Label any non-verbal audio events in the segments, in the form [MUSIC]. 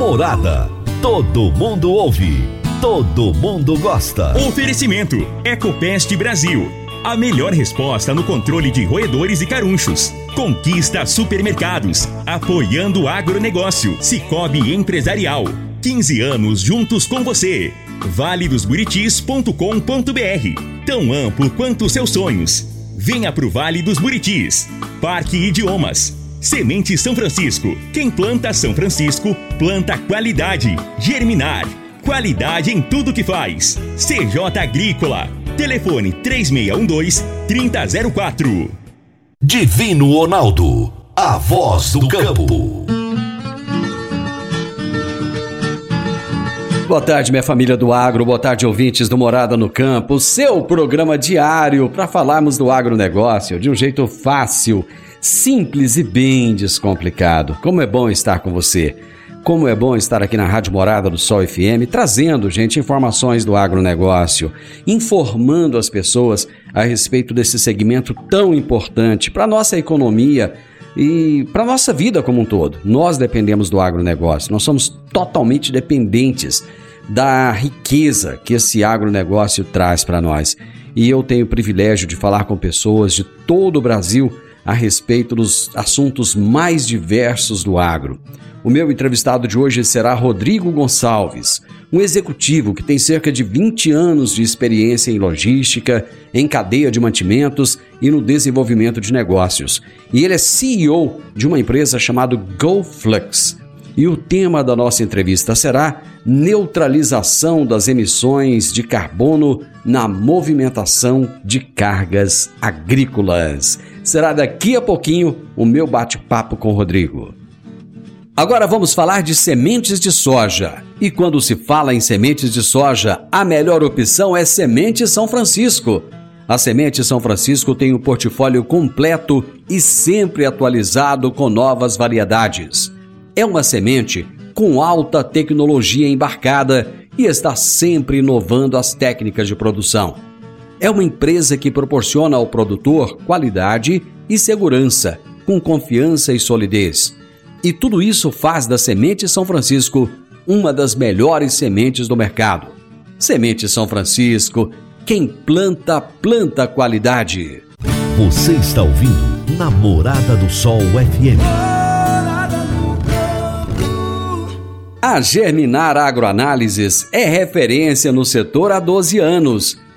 Morada. Todo mundo ouve. Todo mundo gosta. Oferecimento: Ecopest Brasil. A melhor resposta no controle de roedores e carunchos. Conquista supermercados. Apoiando o agronegócio. Cicobi Empresarial. 15 anos juntos com você. valedosburitis.com.br Tão amplo quanto seus sonhos. Venha pro Vale dos Buritis. Parque Idiomas. Semente São Francisco. Quem planta São Francisco, planta qualidade. Germinar. Qualidade em tudo que faz. CJ Agrícola. Telefone 3612-3004. Divino Ronaldo. A voz do campo. Boa tarde, minha família do agro, boa tarde, ouvintes do Morada no Campo, seu programa diário para falarmos do agronegócio de um jeito fácil, simples e bem descomplicado. Como é bom estar com você. Como é bom estar aqui na Rádio Morada do Sol FM, trazendo, gente, informações do agronegócio, informando as pessoas a respeito desse segmento tão importante para a nossa economia e para a nossa vida como um todo. Nós dependemos do agronegócio, nós somos totalmente dependentes da riqueza que esse agronegócio traz para nós. E eu tenho o privilégio de falar com pessoas de todo o Brasil a respeito dos assuntos mais diversos do agro. O meu entrevistado de hoje será Rodrigo Gonçalves, um executivo que tem cerca de 20 anos de experiência em logística, em cadeia de mantimentos e no desenvolvimento de negócios. E ele é CEO de uma empresa chamada GoFlux. E o tema da nossa entrevista será neutralização das emissões de carbono na movimentação de cargas agrícolas. Será daqui a pouquinho o meu bate-papo com o Rodrigo. Agora vamos falar de sementes de soja. E quando se fala em sementes de soja, a melhor opção é Semente São Francisco. A Semente São Francisco tem um portfólio completo e sempre atualizado com novas variedades. É uma semente com alta tecnologia embarcada e está sempre inovando as técnicas de produção. É uma empresa que proporciona ao produtor qualidade e segurança, com confiança e solidez. E tudo isso faz da Semente São Francisco uma das melhores sementes do mercado. Semente São Francisco, quem planta, planta qualidade. Você está ouvindo Namorada do Sol FM. A Germinar Agroanálises é referência no setor há 12 anos,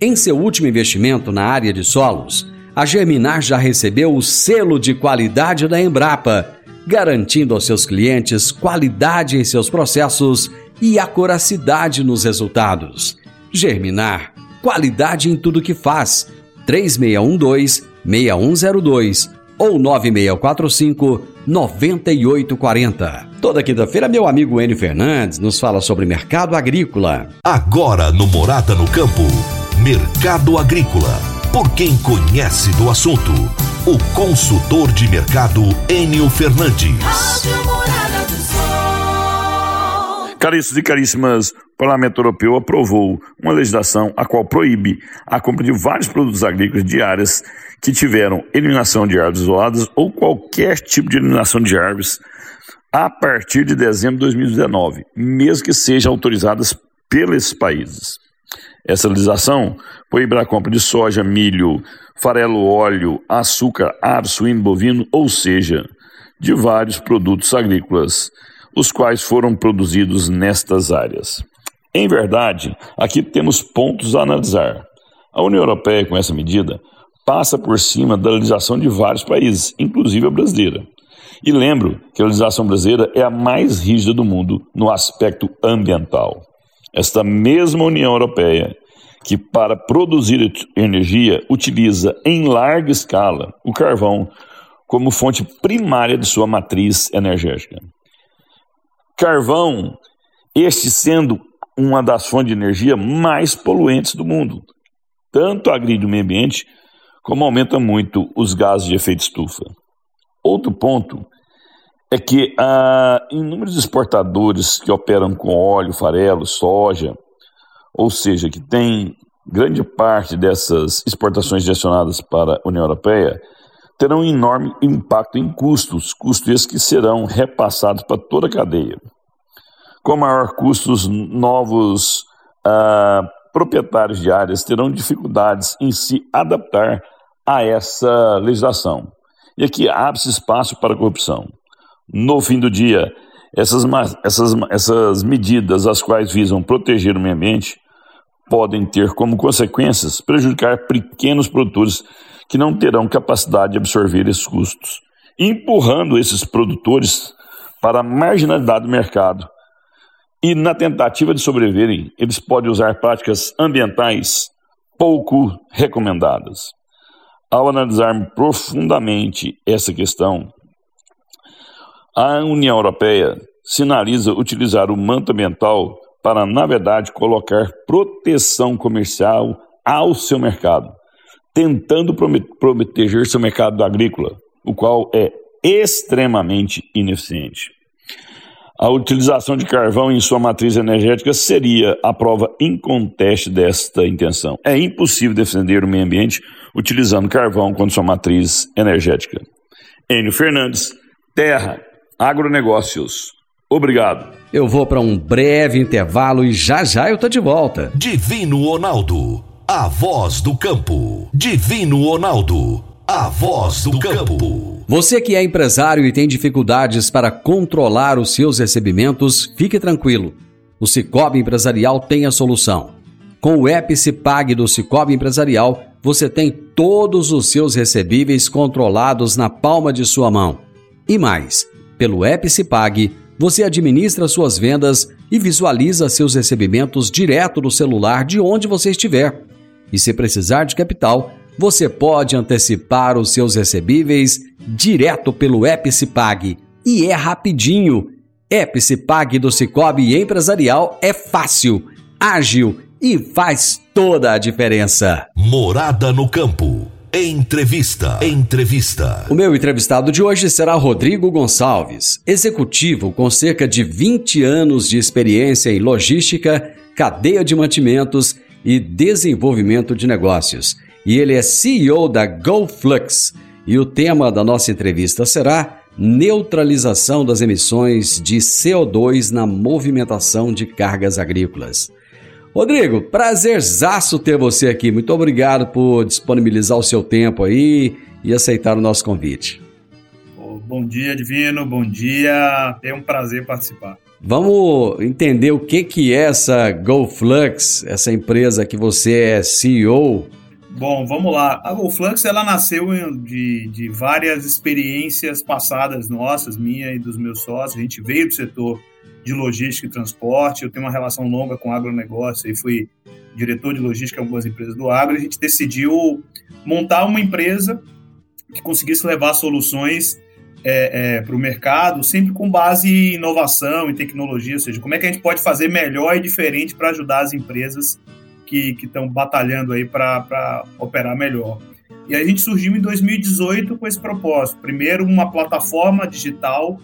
Em seu último investimento na área de solos, a Germinar já recebeu o selo de qualidade da Embrapa, garantindo aos seus clientes qualidade em seus processos e acuracidade nos resultados. Germinar, qualidade em tudo que faz. 3612-6102 ou 9645-9840. Toda quinta-feira, meu amigo Enio Fernandes nos fala sobre mercado agrícola. Agora no Morada no Campo. Mercado Agrícola. Por quem conhece do assunto. O consultor de mercado Enio Fernandes. Rádio Morada do Sol. Caríssimos e caríssimas, o Parlamento Europeu aprovou uma legislação a qual proíbe a compra de vários produtos agrícolas de áreas que tiveram eliminação de árvores isoladas ou qualquer tipo de eliminação de árvores a partir de dezembro de 2019, mesmo que sejam autorizadas pelos países. Essa legislação proíbe a compra de soja, milho, farelo, óleo, açúcar, ar, suíno, bovino, ou seja, de vários produtos agrícolas, os quais foram produzidos nestas áreas. Em verdade, aqui temos pontos a analisar. A União Europeia, com essa medida, passa por cima da legislação de vários países, inclusive a brasileira. E lembro que a legislação brasileira é a mais rígida do mundo no aspecto ambiental. Esta mesma União Europeia, que para produzir energia utiliza em larga escala o carvão como fonte primária de sua matriz energética. Carvão, este sendo uma das fontes de energia mais poluentes do mundo, tanto agride o meio ambiente como aumenta muito os gases de efeito estufa. Outro ponto é que há inúmeros exportadores que operam com óleo, farelo, soja, ou seja, que tem grande parte dessas exportações direcionadas para a União Europeia, terão um enorme impacto em custos, custos esses que serão repassados para toda a cadeia. Com maior custos, novos ah, proprietários de áreas terão dificuldades em se adaptar a essa legislação. E aqui abre-se espaço para a corrupção. No fim do dia, essas, essas, essas medidas, as quais visam proteger o meio ambiente, podem ter como consequências prejudicar pequenos produtores que não terão capacidade de absorver esses custos, empurrando esses produtores para a marginalidade do mercado. E na tentativa de sobreviverem, eles podem usar práticas ambientais pouco recomendadas. Ao analisar profundamente essa questão, a União Europeia sinaliza utilizar o manto ambiental para, na verdade, colocar proteção comercial ao seu mercado, tentando proteger seu mercado agrícola, o qual é extremamente ineficiente. A utilização de carvão em sua matriz energética seria a prova inconteste desta intenção. É impossível defender o meio ambiente utilizando carvão como sua matriz energética. Enio Fernandes, Terra, Agronegócios. Obrigado. Eu vou para um breve intervalo e já já eu tô de volta. Divino Ronaldo, a voz do campo. Divino Ronaldo, a voz do campo. Você que é empresário e tem dificuldades para controlar os seus recebimentos, fique tranquilo. O Cicobi Empresarial tem a solução. Com o app Cipag do Cicobi Empresarial, você tem todos os seus recebíveis controlados na palma de sua mão. E mais, pelo app você administra suas vendas e visualiza seus recebimentos direto no celular de onde você estiver. E se precisar de capital, você pode antecipar os seus recebíveis direto pelo app. E é rapidinho. App do Cicobi Empresarial é fácil, ágil e faz toda a diferença. Morada no campo. Entrevista. Entrevista. O meu entrevistado de hoje será Rodrigo Gonçalves, executivo com cerca de 20 anos de experiência em logística, cadeia de mantimentos e desenvolvimento de negócios. E ele é CEO da GoFlux. E o tema da nossa entrevista será neutralização das emissões de CO2 na movimentação de cargas agrícolas. Rodrigo, prazerzaço ter você aqui. Muito obrigado por disponibilizar o seu tempo aí e aceitar o nosso convite. Bom dia, Divino. Bom dia. É um prazer participar. Vamos entender o que, que é essa GoFlux, essa empresa que você é CEO. Bom, vamos lá. A GoFlux ela nasceu de, de várias experiências passadas nossas, minha e dos meus sócios. A gente veio do setor de logística e transporte. Eu tenho uma relação longa com agronegócio e fui diretor de logística em algumas empresas do agro. A gente decidiu montar uma empresa que conseguisse levar soluções é, é, para o mercado, sempre com base em inovação e tecnologia, ou seja, como é que a gente pode fazer melhor e diferente para ajudar as empresas que estão batalhando aí para operar melhor. E a gente surgiu em 2018 com esse propósito. Primeiro, uma plataforma digital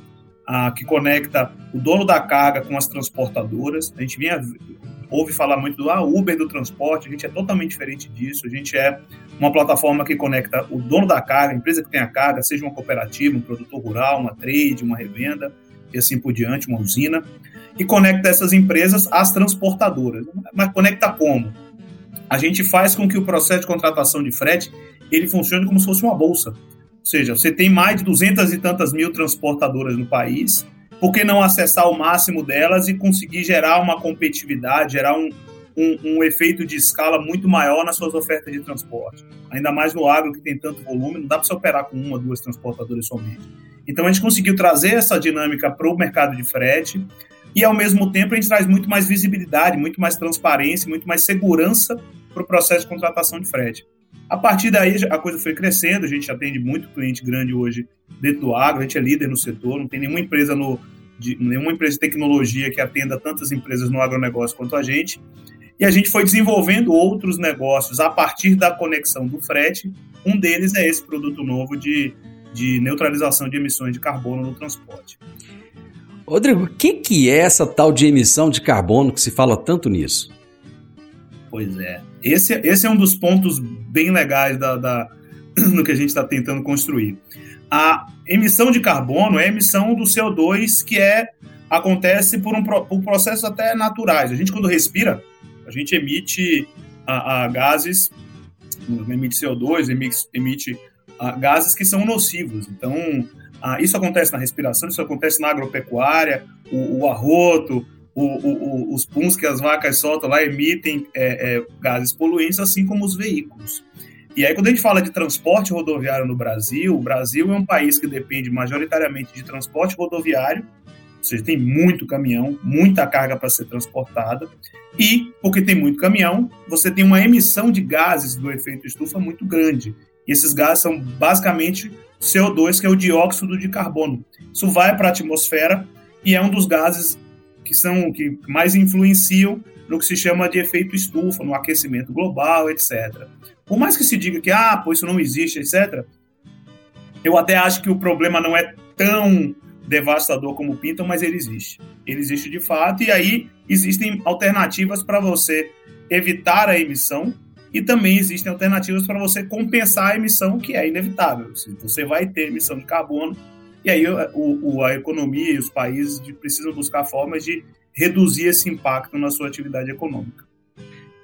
ah, que conecta o dono da carga com as transportadoras. A gente vinha, ouve falar muito do ah, Uber do transporte, a gente é totalmente diferente disso. A gente é uma plataforma que conecta o dono da carga, a empresa que tem a carga, seja uma cooperativa, um produtor rural, uma trade, uma revenda e assim por diante, uma usina, e conecta essas empresas às transportadoras. Mas conecta como? A gente faz com que o processo de contratação de frete ele funcione como se fosse uma bolsa. Ou seja, você tem mais de duzentas e tantas mil transportadoras no país por que não acessar o máximo delas e conseguir gerar uma competitividade, gerar um, um, um, efeito de escala muito maior nas suas ofertas de transporte. Ainda mais no agro que tem tanto volume, não dá para você operar com uma, duas transportadoras somente. Então a gente conseguiu trazer essa dinâmica para o mercado de frete e ao mesmo tempo a gente traz muito mais visibilidade, muito mais transparência, muito mais segurança para o processo de contratação de frete. A partir daí a coisa foi crescendo, a gente atende muito cliente grande hoje dentro do agro, a gente é líder no setor, não tem nenhuma empresa no de, nenhuma empresa de tecnologia que atenda tantas empresas no agronegócio quanto a gente. E a gente foi desenvolvendo outros negócios a partir da conexão do frete. Um deles é esse produto novo de, de neutralização de emissões de carbono no transporte. Rodrigo, o que, que é essa tal de emissão de carbono que se fala tanto nisso? Pois é. Esse, esse é um dos pontos bem legais da, da [CLEARS THROAT] no que a gente está tentando construir. A emissão de carbono é a emissão do CO2 que é acontece por um por processos até naturais. A gente quando respira, a gente emite a, a gases, emite CO2, emite, emite a, gases que são nocivos. Então, isso acontece na respiração, isso acontece na agropecuária, o, o arroto, o, o, os puns que as vacas soltam lá emitem é, é, gases poluentes, assim como os veículos. E aí, quando a gente fala de transporte rodoviário no Brasil, o Brasil é um país que depende majoritariamente de transporte rodoviário, ou seja, tem muito caminhão, muita carga para ser transportada, e porque tem muito caminhão, você tem uma emissão de gases do efeito estufa muito grande. E esses gases são basicamente CO2, que é o dióxido de carbono. Isso vai para a atmosfera e é um dos gases que são que mais influenciam no que se chama de efeito estufa, no aquecimento global, etc. Por mais que se diga que ah, pois isso não existe, etc. Eu até acho que o problema não é tão devastador como pintam, mas ele existe. Ele existe de fato e aí existem alternativas para você evitar a emissão e também existem alternativas para você compensar a emissão que é inevitável. Você vai ter emissão de carbono e aí o, o, a economia e os países precisam buscar formas de reduzir esse impacto na sua atividade econômica.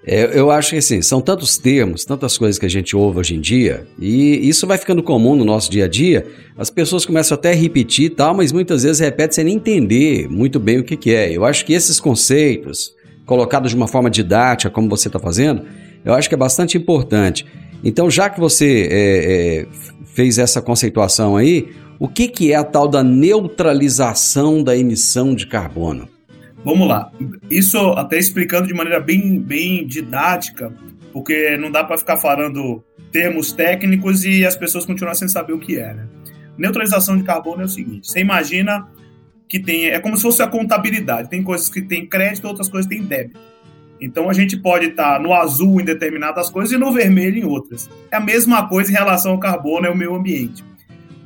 É, eu acho que assim, são tantos termos, tantas coisas que a gente ouve hoje em dia, e isso vai ficando comum no nosso dia a dia. As pessoas começam até a repetir tal, mas muitas vezes repete sem nem entender muito bem o que, que é. Eu acho que esses conceitos, colocados de uma forma didática, como você está fazendo, eu acho que é bastante importante. Então, já que você é, é, fez essa conceituação aí, o que, que é a tal da neutralização da emissão de carbono? Vamos lá. Isso até explicando de maneira bem, bem didática, porque não dá para ficar falando termos técnicos e as pessoas continuarem sem saber o que é. Né? Neutralização de carbono é o seguinte: você imagina que tem. É como se fosse a contabilidade. Tem coisas que tem crédito, outras coisas tem débito. Então a gente pode estar no azul em determinadas coisas e no vermelho em outras. É a mesma coisa em relação ao carbono e ao meio ambiente.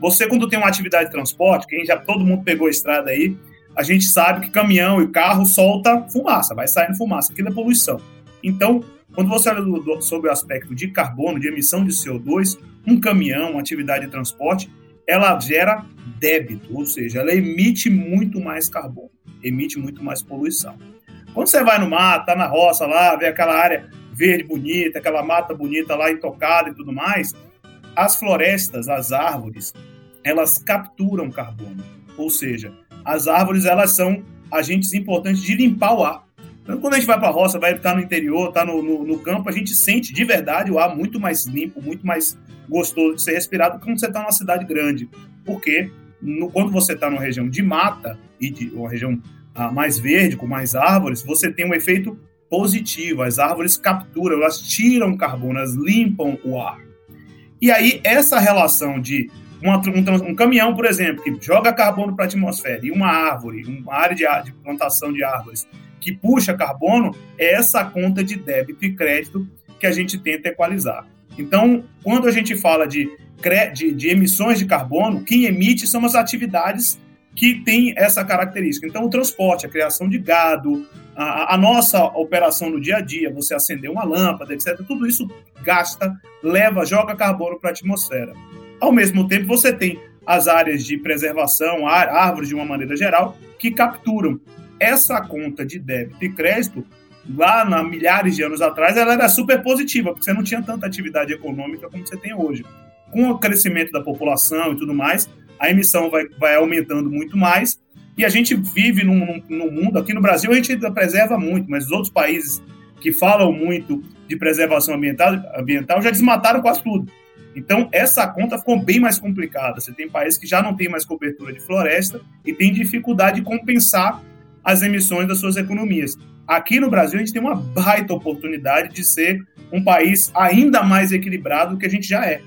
Você, quando tem uma atividade de transporte, quem já todo mundo pegou a estrada aí, a gente sabe que caminhão e carro solta fumaça, vai saindo fumaça, aquilo é poluição. Então, quando você olha sobre o aspecto de carbono, de emissão de CO2, um caminhão, uma atividade de transporte, ela gera débito, ou seja, ela emite muito mais carbono, emite muito mais poluição. Quando você vai no mato, tá na roça lá, vê aquela área verde bonita, aquela mata bonita lá intocada e tudo mais, as florestas, as árvores, elas capturam carbono. Ou seja, as árvores elas são agentes importantes de limpar o ar. Então, quando a gente vai para a roça, vai estar no interior, está no, no, no, campo, a gente sente de verdade o ar muito mais limpo, muito mais gostoso de ser respirado quando você está numa cidade grande. Porque no, quando você está numa região de mata e de uma região ah, mais verde, com mais árvores, você tem um efeito positivo. As árvores capturam, elas tiram carbono, elas limpam o ar. E aí, essa relação de uma, um, um, caminhão, por exemplo, que joga carbono para a atmosfera, e uma árvore, uma área de, de plantação de árvores que puxa carbono, é essa conta de débito e crédito que a gente tenta equalizar. Então, quando a gente fala de, de, de emissões de carbono, quem emite são as atividades que têm essa característica. Então, o transporte, a criação de gado, a, a, nossa operação no dia a dia, você acender uma lâmpada, etc., tudo isso gasta, leva, joga carbono para a atmosfera. Ao mesmo tempo, você tem as áreas de preservação, árvores de uma maneira geral, que capturam. Essa conta de débito e crédito, lá na milhares de anos atrás, ela era super positiva, porque você não tinha tanta atividade econômica como você tem hoje. Com o crescimento da população e tudo mais, a emissão vai, vai aumentando muito mais E a gente vive num, num mundo, aqui no Brasil a gente preserva muito, mas os outros países que falam muito de preservação ambiental, ambiental já desmataram quase tudo. Então, essa conta ficou bem mais complicada. Você tem países que já não têm mais cobertura de floresta e tem dificuldade de compensar as emissões das suas economias. Aqui no Brasil, a gente tem uma baita oportunidade de ser um país ainda mais equilibrado do que a gente já é.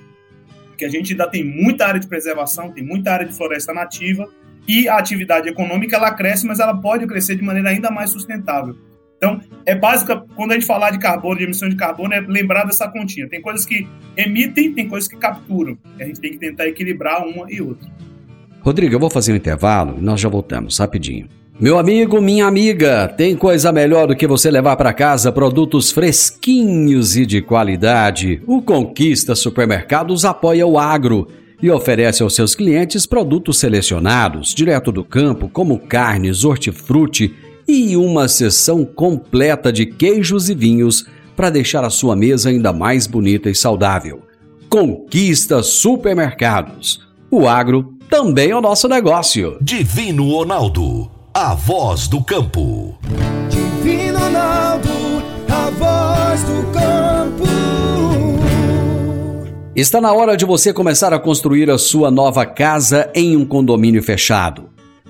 Porque a gente ainda tem muita área de preservação, tem muita área de floresta nativa e a atividade econômica ela cresce, mas ela pode crescer de maneira ainda mais sustentável. Então, é básica, quando a gente falar de carbono, de emissão de carbono, é lembrar dessa continha. Tem coisas que emitem, tem coisas que capturam. A gente tem que tentar equilibrar uma e outra. Rodrigo, eu vou fazer um intervalo e nós já voltamos, rapidinho. Meu amigo, minha amiga, tem coisa melhor do que você levar para casa produtos fresquinhos e de qualidade. O Conquista Supermercados apoia o agro e oferece aos seus clientes produtos selecionados, direto do campo, como carnes, hortifruti e uma seção completa de queijos e vinhos para deixar a sua mesa ainda mais bonita e saudável. Conquista Supermercados. O agro também é o nosso negócio. Divino Ronaldo, a voz do campo. Divino Ronaldo, a voz do campo. Está na hora de você começar a construir a sua nova casa em um condomínio fechado.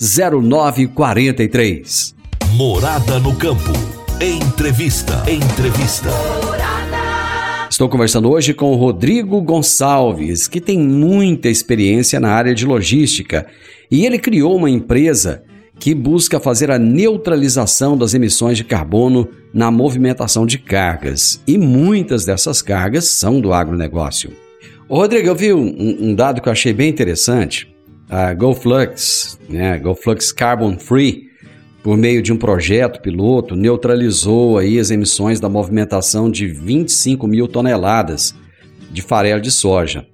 0943. Morada no campo. Entrevista. Entrevista. Estou conversando hoje com o Rodrigo Gonçalves, que tem muita experiência na área de logística, e ele criou uma empresa que busca fazer a neutralização das emissões de carbono na movimentação de cargas. E muitas dessas cargas são do agronegócio. Rodrigo, eu vi um, um dado que eu achei bem interessante. A GoFlux, né, GoFlux Carbon Free, por meio de um projeto piloto, neutralizou aí as emissões da movimentação de 25 mil toneladas de farelo de soja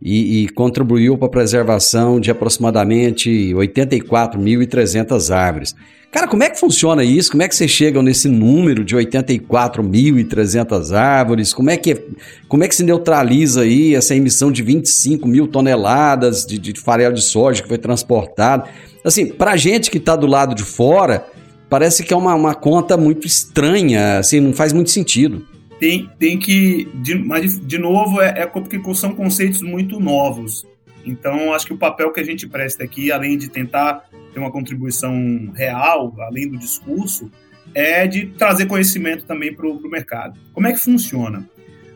e, e contribuiu para a preservação de aproximadamente 84.300 árvores. Cara, como é que funciona isso? Como é que vocês chegam nesse número de 84.300 árvores? Como é, que, como é que se neutraliza aí essa emissão de 25 mil toneladas de, de farelo de soja que foi transportado? Assim, para gente que está do lado de fora, parece que é uma, uma conta muito estranha, assim, não faz muito sentido tem, tem que. De, mas, de novo, é, é porque são conceitos muito novos. Então, acho que o papel que a gente presta aqui, além de tentar ter uma contribuição real, além do discurso, é de trazer conhecimento também para o mercado. Como é que funciona?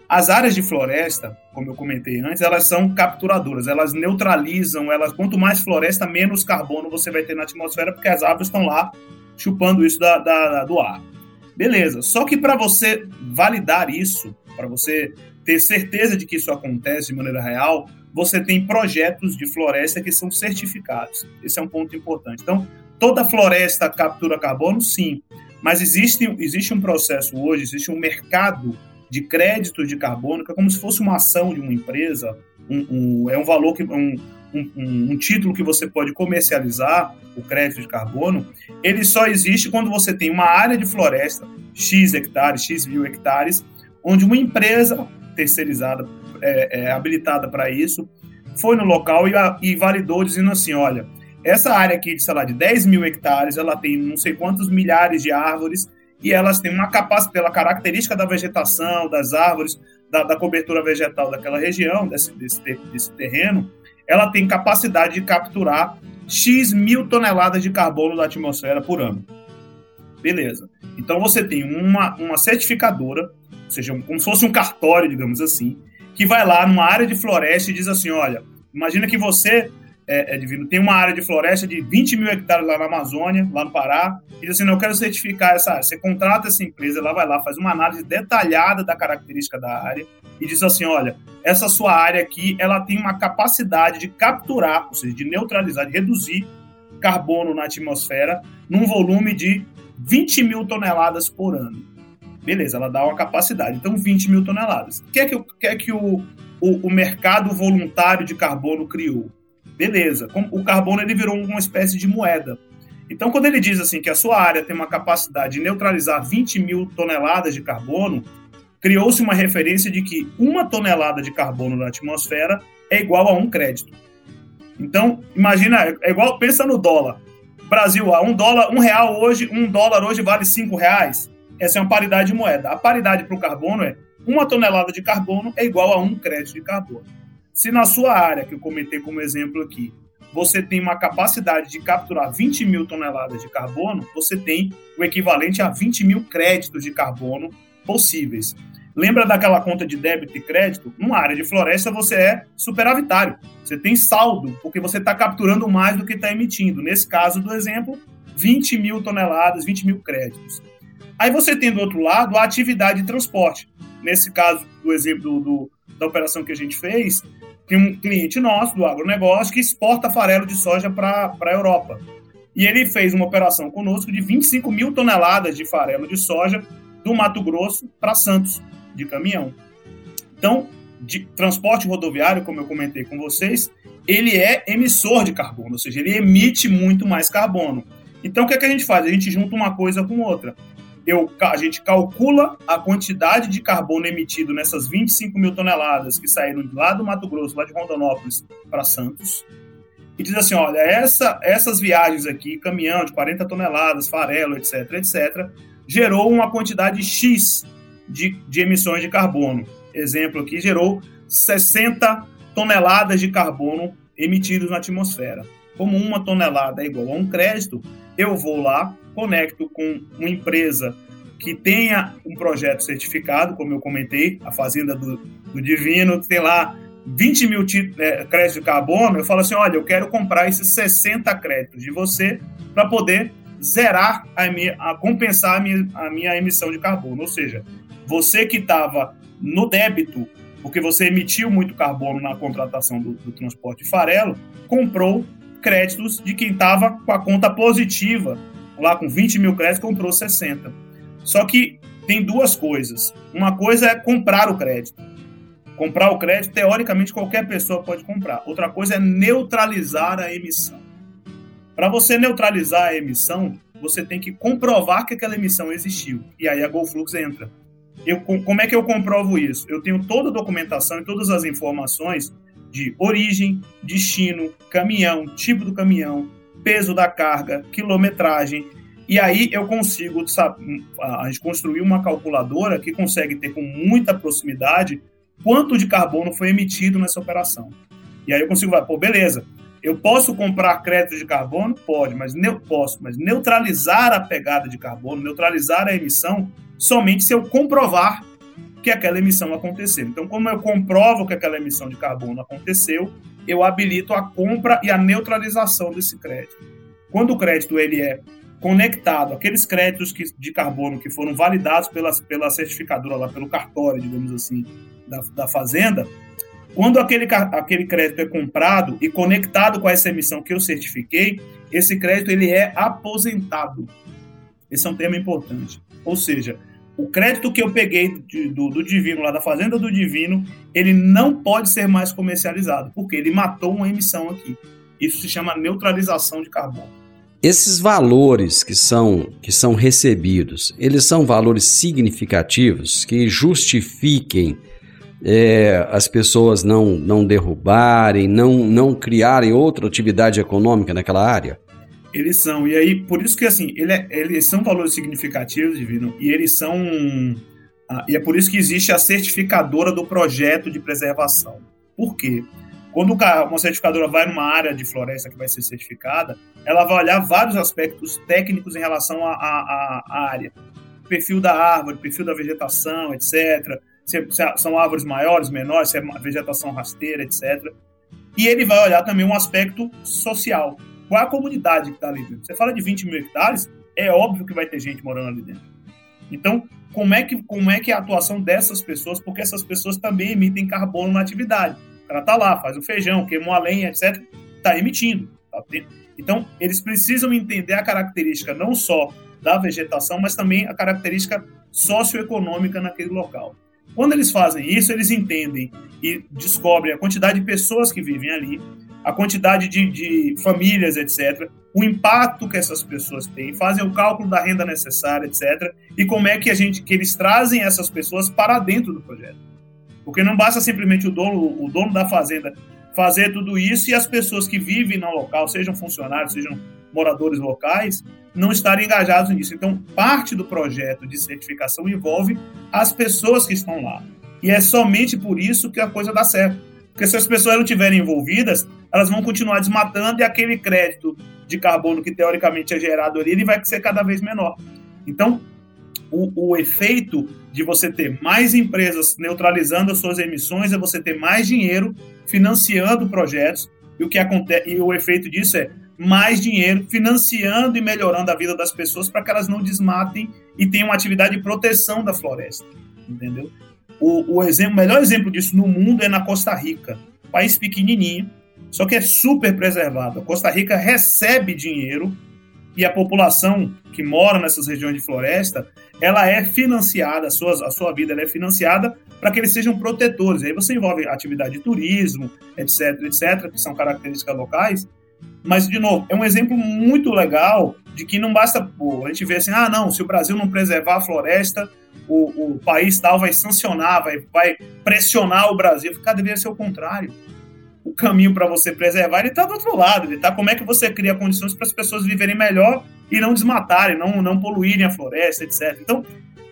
As áreas de floresta, como eu comentei antes, elas são capturadoras, elas neutralizam, elas quanto mais floresta, menos carbono você vai ter na atmosfera, porque as árvores estão lá chupando isso da, da do ar. Beleza. Só que para você validar isso, para você ter certeza de que isso acontece de maneira real, você tem projetos de floresta que são certificados. Esse é um ponto importante. Então, toda floresta captura carbono, sim, mas existe, existe um processo hoje, existe um mercado de crédito de carbono, que é como se fosse uma ação de uma empresa, um, um, é um valor que um, um, um, título que você pode comercializar, o crédito de carbono, ele só existe quando você tem uma área de floresta, X hectares, X mil hectares, onde uma empresa terceirizada, é, é, habilitada para isso, foi no local e, e, validou, dizendo assim: olha, essa área aqui, sei lá, de 10 mil hectares, ela tem não sei quantos milhares de árvores e elas têm uma capacidade, pela característica da vegetação, das árvores, da, da cobertura vegetal daquela região, desse, desse, desse terreno, ela tem capacidade de capturar X mil toneladas de carbono da atmosfera por ano. Beleza. Então você tem uma, uma certificadora, ou seja, como se fosse um cartório, digamos assim, que vai lá numa área de floresta e diz assim: olha, imagina que você é, é, divino. Tem uma área de floresta de 20 mil hectares lá na Amazônia, lá no Pará, e assim: não, eu quero certificar essa área. Você contrata essa empresa, ela vai lá, faz uma análise detalhada da característica da área e diz assim: olha, essa sua área aqui, ela tem uma capacidade de capturar, ou seja, de neutralizar, de reduzir carbono na atmosfera num volume de 20 mil toneladas por ano. Beleza, ela dá uma capacidade, então 20 mil toneladas. O que é que, o, que, é que o, o, o mercado voluntário de carbono criou? Beleza, o carbono ele virou uma espécie de moeda. Então, quando ele diz assim que a sua área tem uma capacidade de neutralizar 20 mil toneladas de carbono, criou-se uma referência de que uma tonelada de carbono na atmosfera é igual a um crédito. Então, imagina, é igual, pensa no dólar. Brasil, um dólar, um real hoje, um dólar hoje vale cinco reais. Essa é uma paridade de moeda. A paridade para o carbono é uma tonelada de carbono é igual a um crédito de carbono. Se na sua área, que eu comentei como exemplo aqui, você tem uma capacidade de capturar 20 mil toneladas de carbono, você tem o equivalente a 20 mil créditos de carbono possíveis. Lembra daquela conta de débito e crédito? Numa área de floresta você é superavitário. Você tem saldo, porque você está capturando mais do que está emitindo. Nesse caso do exemplo, 20 mil toneladas, 20 mil créditos. Aí você tem do outro lado a atividade de transporte. Nesse caso do exemplo do, da operação que a gente fez, tem um cliente nosso do agronegócio que exporta farelo de soja para a Europa. E ele fez uma operação conosco de 25 mil toneladas de farelo de soja do Mato Grosso para Santos de caminhão. Então, de transporte rodoviário, como eu comentei com vocês, ele é emissor de carbono, ou seja, ele emite muito mais carbono. Então, o que, é que a gente faz? A gente junta uma coisa com outra. Eu, a gente calcula a quantidade de carbono emitido nessas 25 mil toneladas que saíram lá do Mato Grosso, lá de Rondonópolis para Santos, e diz assim: olha, essa, essas viagens aqui, caminhão de 40 toneladas, farelo, etc., etc., gerou uma quantidade X de, de emissões de carbono. Exemplo aqui, gerou 60 toneladas de carbono emitidos na atmosfera. Como uma tonelada é igual a um crédito, eu vou lá, conecto com uma empresa que tenha um projeto certificado, como eu comentei, a Fazenda do, do Divino, que tem lá 20 mil é, créditos de carbono, eu falo assim, olha, eu quero comprar esses 60 créditos de você para poder zerar a minha, a compensar a minha, a minha emissão de carbono. Ou seja, você que estava no débito, porque você emitiu muito carbono na contratação do, do transporte farelo, comprou créditos de quem estava com a conta positiva, lá com 20 mil créditos, comprou 60. Só que tem duas coisas. Uma coisa é comprar o crédito. Comprar o crédito, teoricamente, qualquer pessoa pode comprar. Outra coisa é neutralizar a emissão. Para você neutralizar a emissão, você tem que comprovar que aquela emissão existiu. E aí a GoFlux entra. Eu, como é que eu comprovo isso? Eu tenho toda a documentação e todas as informações de origem, destino, caminhão, tipo do caminhão, peso da carga, quilometragem. E aí eu consigo, sabe, a gente construir uma calculadora que consegue ter com muita proximidade quanto de carbono foi emitido nessa operação. E aí eu consigo falar, pô, beleza, eu posso comprar crédito de carbono? Pode, mas eu posso, mas neutralizar a pegada de carbono, neutralizar a emissão, somente se eu comprovar que aquela emissão aconteceu. Então, como eu comprovo que aquela emissão de carbono aconteceu, eu habilito a compra e a neutralização desse crédito. Quando o crédito ele é conectado, aqueles créditos que, de carbono que foram validados pela, pela certificadora lá, pelo cartório, digamos assim, da, da fazenda, quando aquele, aquele crédito é comprado e conectado com essa emissão que eu certifiquei, esse crédito ele é aposentado. Esse é um tema importante. Ou seja, o crédito que eu peguei do, do Divino, lá da Fazenda do Divino, ele não pode ser mais comercializado, porque ele matou uma emissão aqui. Isso se chama neutralização de carbono. Esses valores que são, que são recebidos, eles são valores significativos que justifiquem é, as pessoas não, não derrubarem, não, não criarem outra atividade econômica naquela área? Eles são, e aí, por isso que assim, ele é, eles são valores significativos, Divino, e eles são. Ah, e é por isso que existe a certificadora do projeto de preservação. Por quê? Quando uma certificadora vai numa área de floresta que vai ser certificada, ela vai olhar vários aspectos técnicos em relação à área. Perfil da árvore, perfil da vegetação, etc se, se são árvores maiores, menores, se é vegetação rasteira, etc. E ele vai olhar também um aspecto social. Qual é a comunidade que está ali dentro? Você fala de 20 mil hectares, é óbvio que vai ter gente morando ali dentro. Então, como é que, como é, que é a atuação dessas pessoas? Porque essas pessoas também emitem carbono na atividade. O cara tá lá, faz o feijão, queima uma lenha, etc. Está emitindo. Tá Então, eles precisam entender a característica não só da vegetação, mas também a característica socioeconômica naquele local. Quando eles fazem isso, eles entendem e descobrem a quantidade de pessoas que vivem ali, a quantidade de, de famílias, etc., o impacto que essas pessoas têm, fazem o cálculo da renda necessária, etc., e como é que a gente que eles trazem essas pessoas para dentro do projeto. Porque não basta simplesmente o dono, o dono da fazenda fazer tudo isso e as pessoas que vivem no local, sejam funcionários, sejam moradores locais, não estarem engajados nisso. Então, parte do projeto de certificação envolve as pessoas que estão lá. E é somente por isso que a coisa dá certo. Porque se as pessoas não estiverem envolvidas, elas vão continuar desmatando e aquele crédito de carbono que teoricamente é gerado ali, ele vai ser cada vez menor. Então, o, o efeito de você ter mais empresas neutralizando as suas emissões é você ter mais dinheiro financiando projetos e o que acontece e o efeito disso é mais dinheiro financiando e melhorando a vida das pessoas para que elas não desmatem e tenham uma atividade de proteção da floresta, entendeu? O, o exemplo, melhor exemplo disso no mundo é na Costa Rica, país pequenininho, só que é super preservado. A Costa Rica recebe dinheiro e a população que mora nessas regiões de floresta, ela é financiada, a sua, a sua vida é financiada para que eles sejam protetores. Aí você envolve atividade de turismo, etc, etc, que são características locais. Mas, de novo, é um exemplo muito legal de que não basta pô, a gente ver assim, ah, não, se o Brasil não preservar a floresta, o, o país tal vai sancionar, vai, vai pressionar o Brasil. Cara, deveria ser o contrário o caminho para você preservar, ele está do outro lado. Ele tá como é que você cria condições para as pessoas viverem melhor e não desmatarem, não, não poluírem a floresta, etc. Então,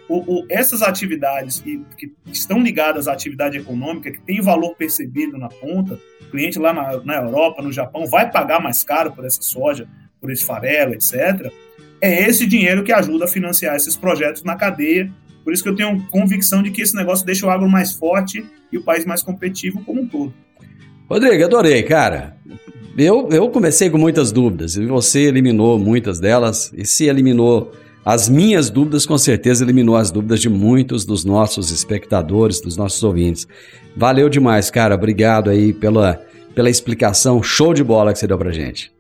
o, o, essas atividades que, que, estão ligadas à atividade econômica, que tem valor percebido na ponta, o cliente lá na, na Europa, no Japão, vai pagar mais caro por essa soja, por esse farelo, etc. É esse dinheiro que ajuda a financiar esses projetos na cadeia. Por isso que eu tenho convicção de que esse negócio deixa o agro mais forte e o país mais competitivo como um todo. Rodrigo, adorei, cara. Eu, eu comecei com muitas dúvidas e você eliminou muitas delas. E se eliminou as minhas dúvidas, com certeza eliminou as dúvidas de muitos dos nossos espectadores, dos nossos ouvintes. Valeu demais, cara. Obrigado aí pela, pela explicação show de bola que você deu pra gente.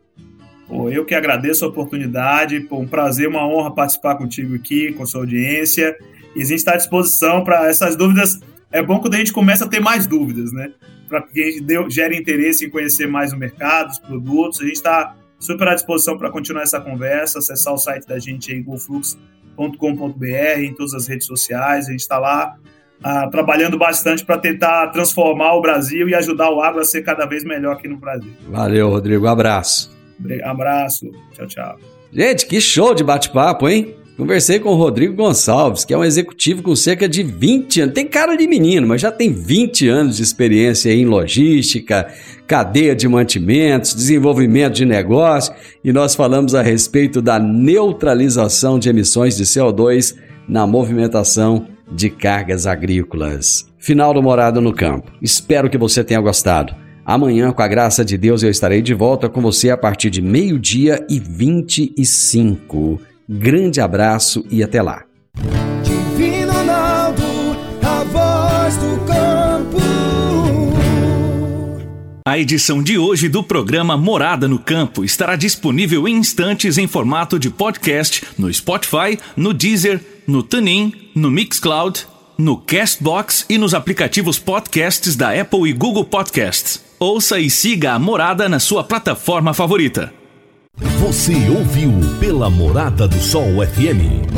Pô, eu que agradeço a oportunidade. Pô, um prazer, uma honra participar contigo aqui, com sua audiência. E a gente está à disposição para essas dúvidas. É bom quando a gente começa a ter mais dúvidas, né? para que a gente gere interesse em conhecer mais o mercado, os produtos. A gente está super à disposição para continuar essa conversa, acessar o site da gente aí, golflux.com.br, em todas as redes sociais. A gente está lá ah, trabalhando bastante para tentar transformar o Brasil e ajudar o agro a ser cada vez melhor aqui no Brasil. Valeu, Rodrigo. Abraço. Abraço. Tchau, tchau. Gente, que show de bate-papo, hein? Conversei com o Rodrigo Gonçalves, que é um executivo com cerca de 20 anos. Tem cara de menino, mas já tem 20 anos de experiência em logística, cadeia de mantimentos, desenvolvimento de negócio, e nós falamos a respeito da neutralização de emissões de CO2 na movimentação de cargas agrícolas. Final do Morado no Campo. Espero que você tenha gostado. Amanhã, com a graça de Deus, eu estarei de volta com você a partir de meio-dia e 25. Grande abraço e até lá. Divino Ronaldo, a voz do campo. A edição de hoje do programa Morada no Campo estará disponível em instantes em formato de podcast no Spotify, no Deezer, no TuneIn, no Mixcloud, no Castbox e nos aplicativos podcasts da Apple e Google Podcasts. Ouça e siga a Morada na sua plataforma favorita. Você ouviu pela Morada do Sol FM.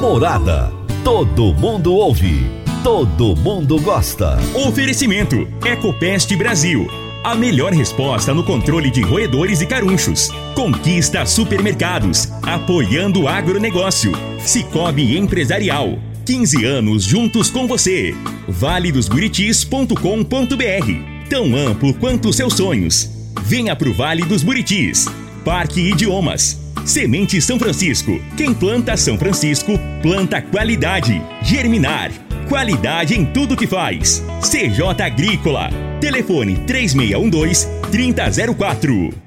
Morada. Todo mundo ouve. Todo mundo gosta. Oferecimento: Ecopest Brasil. A melhor resposta no controle de roedores e carunchos. Conquista supermercados. Apoiando o agronegócio. Cicobi Empresarial. 15 anos juntos com você. Valedosburitis.com.br. Tão amplo quanto seus sonhos. Venha pro Vale dos Buritis. Parque Idiomas. Semente São Francisco. Quem planta São Francisco, planta qualidade. Germinar. Qualidade em tudo que faz. CJ Agrícola. Telefone 3612 3004.